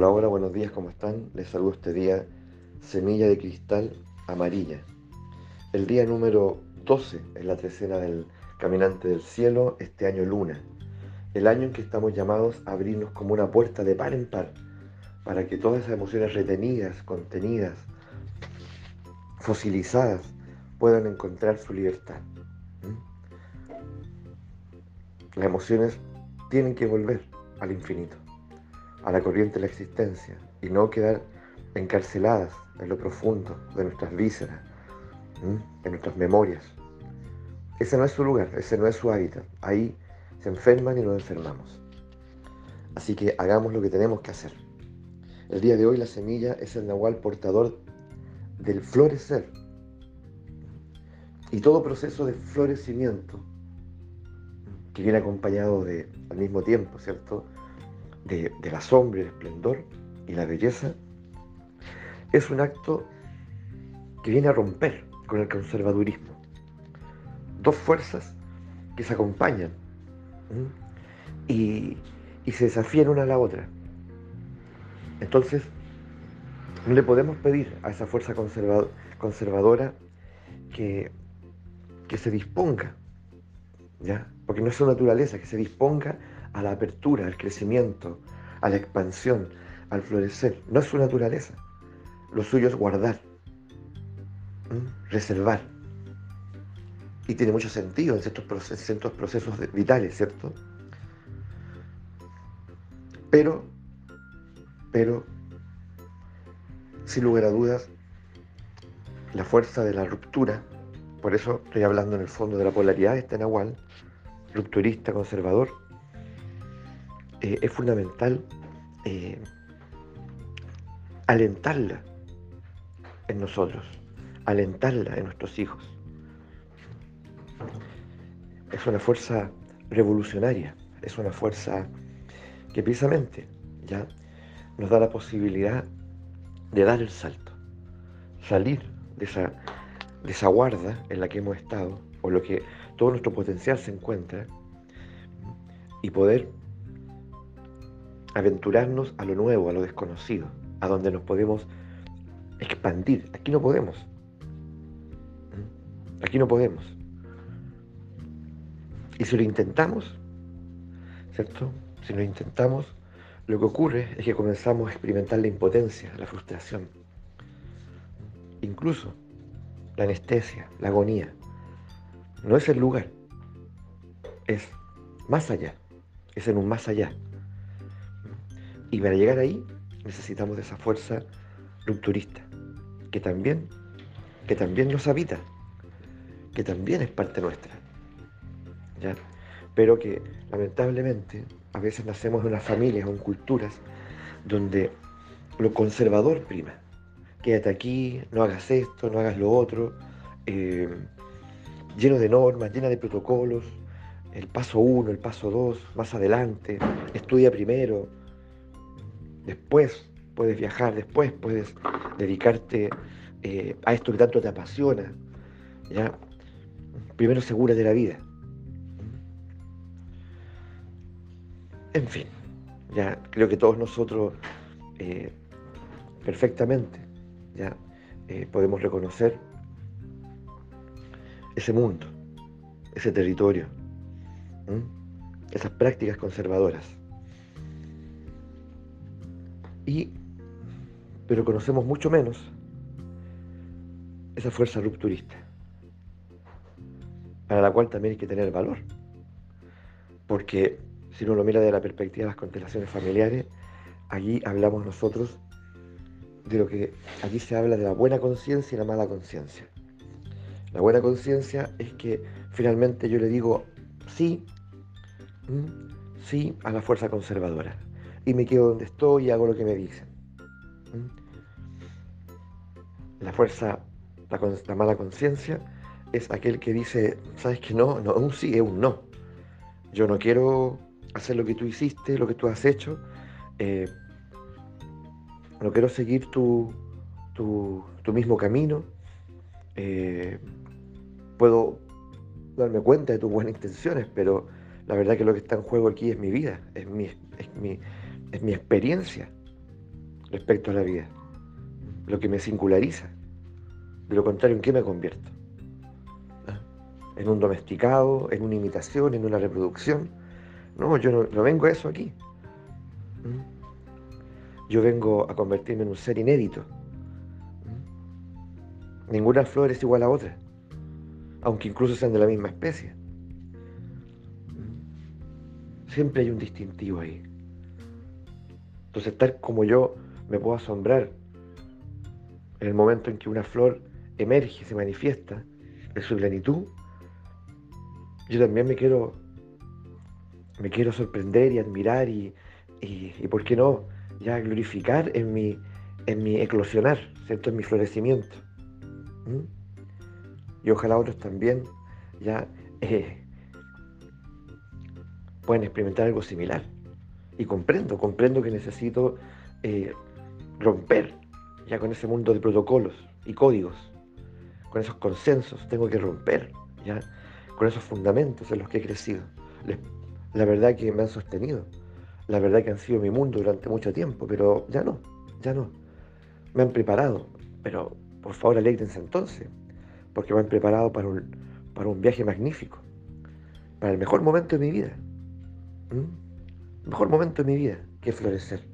Hola, hola, buenos días, ¿cómo están? Les saludo este día, semilla de cristal amarilla. El día número 12 es la trecena del caminante del cielo, este año luna. El año en que estamos llamados a abrirnos como una puerta de par en par, para que todas esas emociones retenidas, contenidas, fosilizadas, puedan encontrar su libertad. Las emociones tienen que volver al infinito a la corriente de la existencia y no quedar encarceladas en lo profundo de nuestras vísceras, en nuestras memorias. Ese no es su lugar, ese no es su hábitat. Ahí se enferman y nos enfermamos. Así que hagamos lo que tenemos que hacer. El día de hoy la semilla es el nahual portador del florecer. Y todo proceso de florecimiento, que viene acompañado de, al mismo tiempo, ¿cierto? De, la sombra, el esplendor y la belleza, es un acto que viene a romper con el conservadurismo. Dos fuerzas que se acompañan y, se desafían una a la otra. Entonces, no le podemos pedir a esa fuerza conservadora que, que se disponga, ¿ya? porque no es su naturaleza, que se disponga a la apertura, al crecimiento, a la expansión, al florecer. No es su naturaleza. Lo suyo es guardar, reservar. Y tiene mucho sentido en ciertos, procesos, procesos vitales, ¿cierto? Pero, pero, sin lugar a dudas, la fuerza de la ruptura, por eso estoy hablando en el fondo de la polaridad de este Nahual, rupturista, conservador, eh, es fundamental eh, alentarla en nosotros, alentarla en nuestros hijos. Es una fuerza revolucionaria, es una fuerza que precisamente ya nos da la posibilidad de dar el salto, salir de esa, de esa guarda en la que hemos estado, o lo que todo nuestro potencial se encuentra, y poder aventurarnos a lo nuevo, a lo desconocido, a donde nos podemos expandir. Aquí no podemos. ¿Mm? Aquí no podemos. Y si lo intentamos, ¿cierto? Si lo intentamos, lo que ocurre es que comenzamos a experimentar la impotencia, la frustración, incluso la anestesia, la agonía. No es el lugar, es más allá, es en un más allá. Y para llegar ahí necesitamos de esa fuerza rupturista, que también, que también nos habita, que también es parte nuestra. ¿ya? Pero que lamentablemente a veces nacemos en unas familias o en culturas donde lo conservador prima. Quédate aquí, no hagas esto, no hagas lo otro, eh, lleno de normas, lleno de protocolos, el paso uno, el paso dos, más adelante, estudia primero, Después puedes viajar, después puedes dedicarte eh, a esto que tanto te apasiona. ¿ya? Primero de la vida. En fin, ya creo que todos nosotros eh, perfectamente ya eh, podemos reconocer ese mundo, ese territorio, esas prácticas conservadoras. Y, pero conocemos mucho menos esa fuerza rupturista, para la cual también hay que tener valor. Porque si uno lo mira desde la perspectiva de las constelaciones familiares, allí hablamos nosotros de lo que aquí se habla de la buena conciencia y la mala conciencia. La buena conciencia es que finalmente yo le digo sí, sí a la fuerza conservadora y me quedo donde estoy y hago lo que me dicen. ¿Mm? La fuerza, la, mala conciencia es aquel que dice, sabes que no, no, un sí es un no. Yo no quiero hacer lo que tú hiciste, lo que tú has hecho. Eh, no quiero seguir tu, tu, mismo camino. Eh, puedo darme cuenta de tus buenas intenciones, pero la verdad que lo que está en juego aquí es mi vida, es mi, es mi, es mi experiencia. respecto a la vida, lo que me singulariza. De lo contrario, ¿en qué me convierto? ¿Ah? ¿En un domesticado, en una imitación, en una reproducción? No, yo no, vengo a eso aquí. ¿Mm? Yo vengo a convertirme en un ser inédito. ¿Mm? Ninguna flor es igual a otra, aunque incluso sean de la misma especie. ¿Mm? Siempre hay un distintivo ahí. Entonces, tal como yo me puedo asombrar en el momento en que una flor emerge, se manifiesta en su plenitud, yo también me quiero, me quiero sorprender y admirar y, ¿por qué no? Ya glorificar en mi, en mi eclosionar, ¿cierto? En mi florecimiento. Y ojalá otros también ya eh, puedan experimentar algo similar. Y comprendo, comprendo que necesito eh, romper ya con ese mundo de protocolos y códigos, con esos consensos, tengo que romper ya con esos fundamentos en los que he crecido. La verdad que me han sostenido, la verdad que han sido mi mundo durante mucho tiempo, pero ya no, ya no. Me han preparado, pero por favor alegrense entonces, porque me han preparado para un, para un viaje magnífico, para el mejor momento de mi vida. El mejor momento de mi vida, que florecer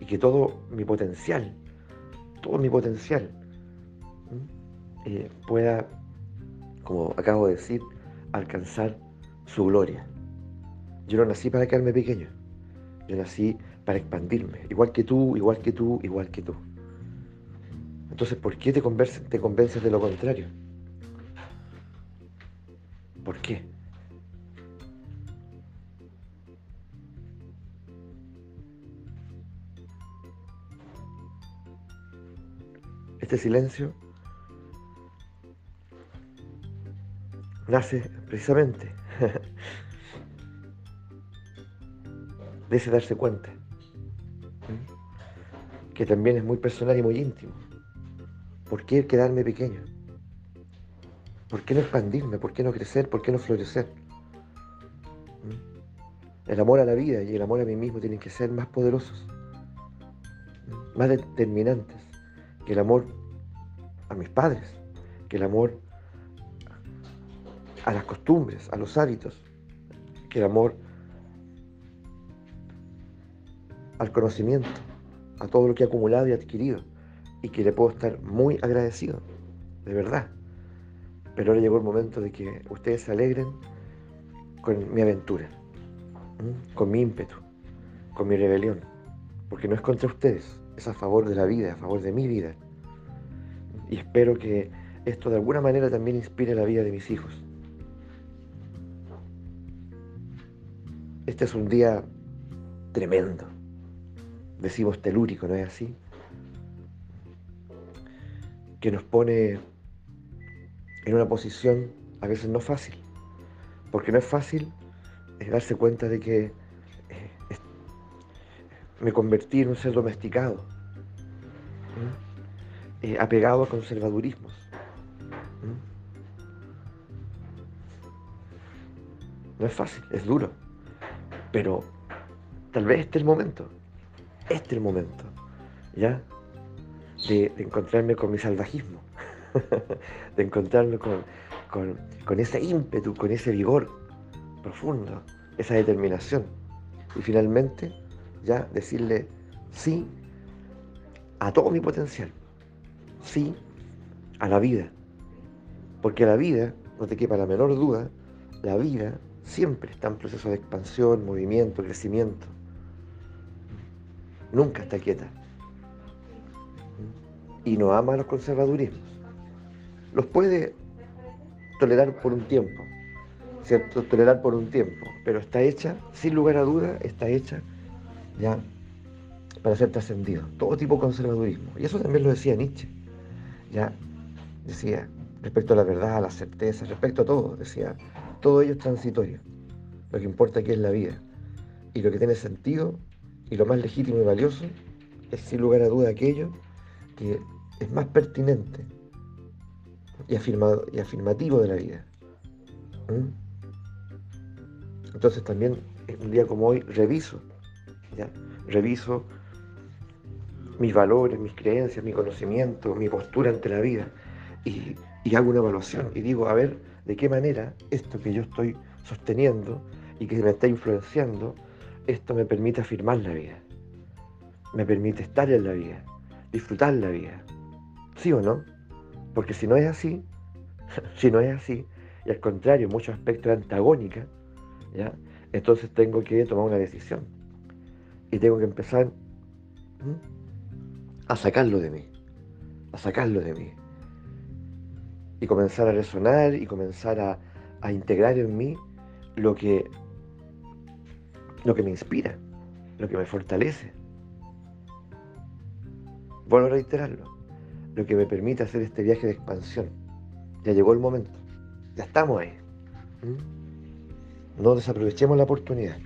y que todo mi potencial, todo mi potencial eh, pueda, como acabo de decir, alcanzar su gloria. Yo no nací para quedarme pequeño, yo nací para expandirme, igual que tú, igual que tú, igual que tú. Entonces, ¿por qué te te convences de lo contrario? ¿Por qué? Este silencio nace precisamente de ese darse cuenta, que también es muy personal y muy íntimo. ¿Por qué quedarme pequeño? ¿Por qué no expandirme? ¿Por qué no crecer? ¿Por qué no florecer? El amor a la vida y el amor a mí mismo tienen que ser más poderosos, más determinantes que el amor a mis padres, que el amor a las costumbres, a los hábitos, que el amor al conocimiento, a todo lo que he acumulado y adquirido, y que le puedo estar muy agradecido, de verdad. Pero ahora llegó el momento de que ustedes se alegren con mi aventura, con mi ímpetu, con mi rebelión, porque no es contra ustedes, es a favor de la vida, a favor de mi vida. Y espero que esto de alguna manera también inspire la vida de mis hijos. Este es un día tremendo, decimos telúrico, ¿no es así? Que nos pone en una posición a veces no fácil, porque no es fácil darse cuenta de que me convertí en un ser domesticado. Eh, apegado a conservadurismos. No es fácil, es duro. Pero tal vez este es el momento. Este es el momento. ¿Ya? De, encontrarme con mi salvajismo. de encontrarme con, con ese ímpetu, con ese vigor profundo, esa determinación. Y finalmente, ya decirle sí a todo mi potencial sí a la vida. Porque la vida, no te quepa la menor duda, la vida siempre está en proceso de expansión, movimiento, crecimiento. Nunca está quieta. Y no ama los conservadurismos. Los puede tolerar por un tiempo, ¿cierto? Tolerar por un tiempo, pero está hecha, sin lugar a duda, está hecha ya para ser trascendido. Todo tipo de conservadurismo. Y eso también lo decía Nietzsche. Ya decía, respecto a la verdad, a la certeza, respecto a todo, decía, todo ello es transitorio. Lo que importa aquí es la vida. Y lo que tiene sentido y lo más legítimo y valioso es sin lugar a duda aquello que es más pertinente y, afirmado, y afirmativo de la vida. ¿Mm? Entonces también un día como hoy reviso, reviso mis valores, mis creencias, mi conocimiento, mi postura ante la vida y, hago una evaluación y digo, a ver, de qué manera esto que yo estoy sosteniendo y que me está influenciando, esto me permite afirmar la vida, me permite estar en la vida, disfrutar la vida. ¿Sí o no? Porque si no es así, si no es así, y al contrario, muchos aspectos antagónicos, ¿ya? entonces tengo que tomar una decisión. Y tengo que empezar a sacarlo de mí, a sacarlo de mí. Y comenzar a resonar y comenzar a, a integrar en mí lo que, lo que me inspira, lo que me fortalece. Vuelvo a reiterarlo, lo que me permite hacer este viaje de expansión. Ya llegó el momento, ya estamos ahí. No desaprovechemos la oportunidad.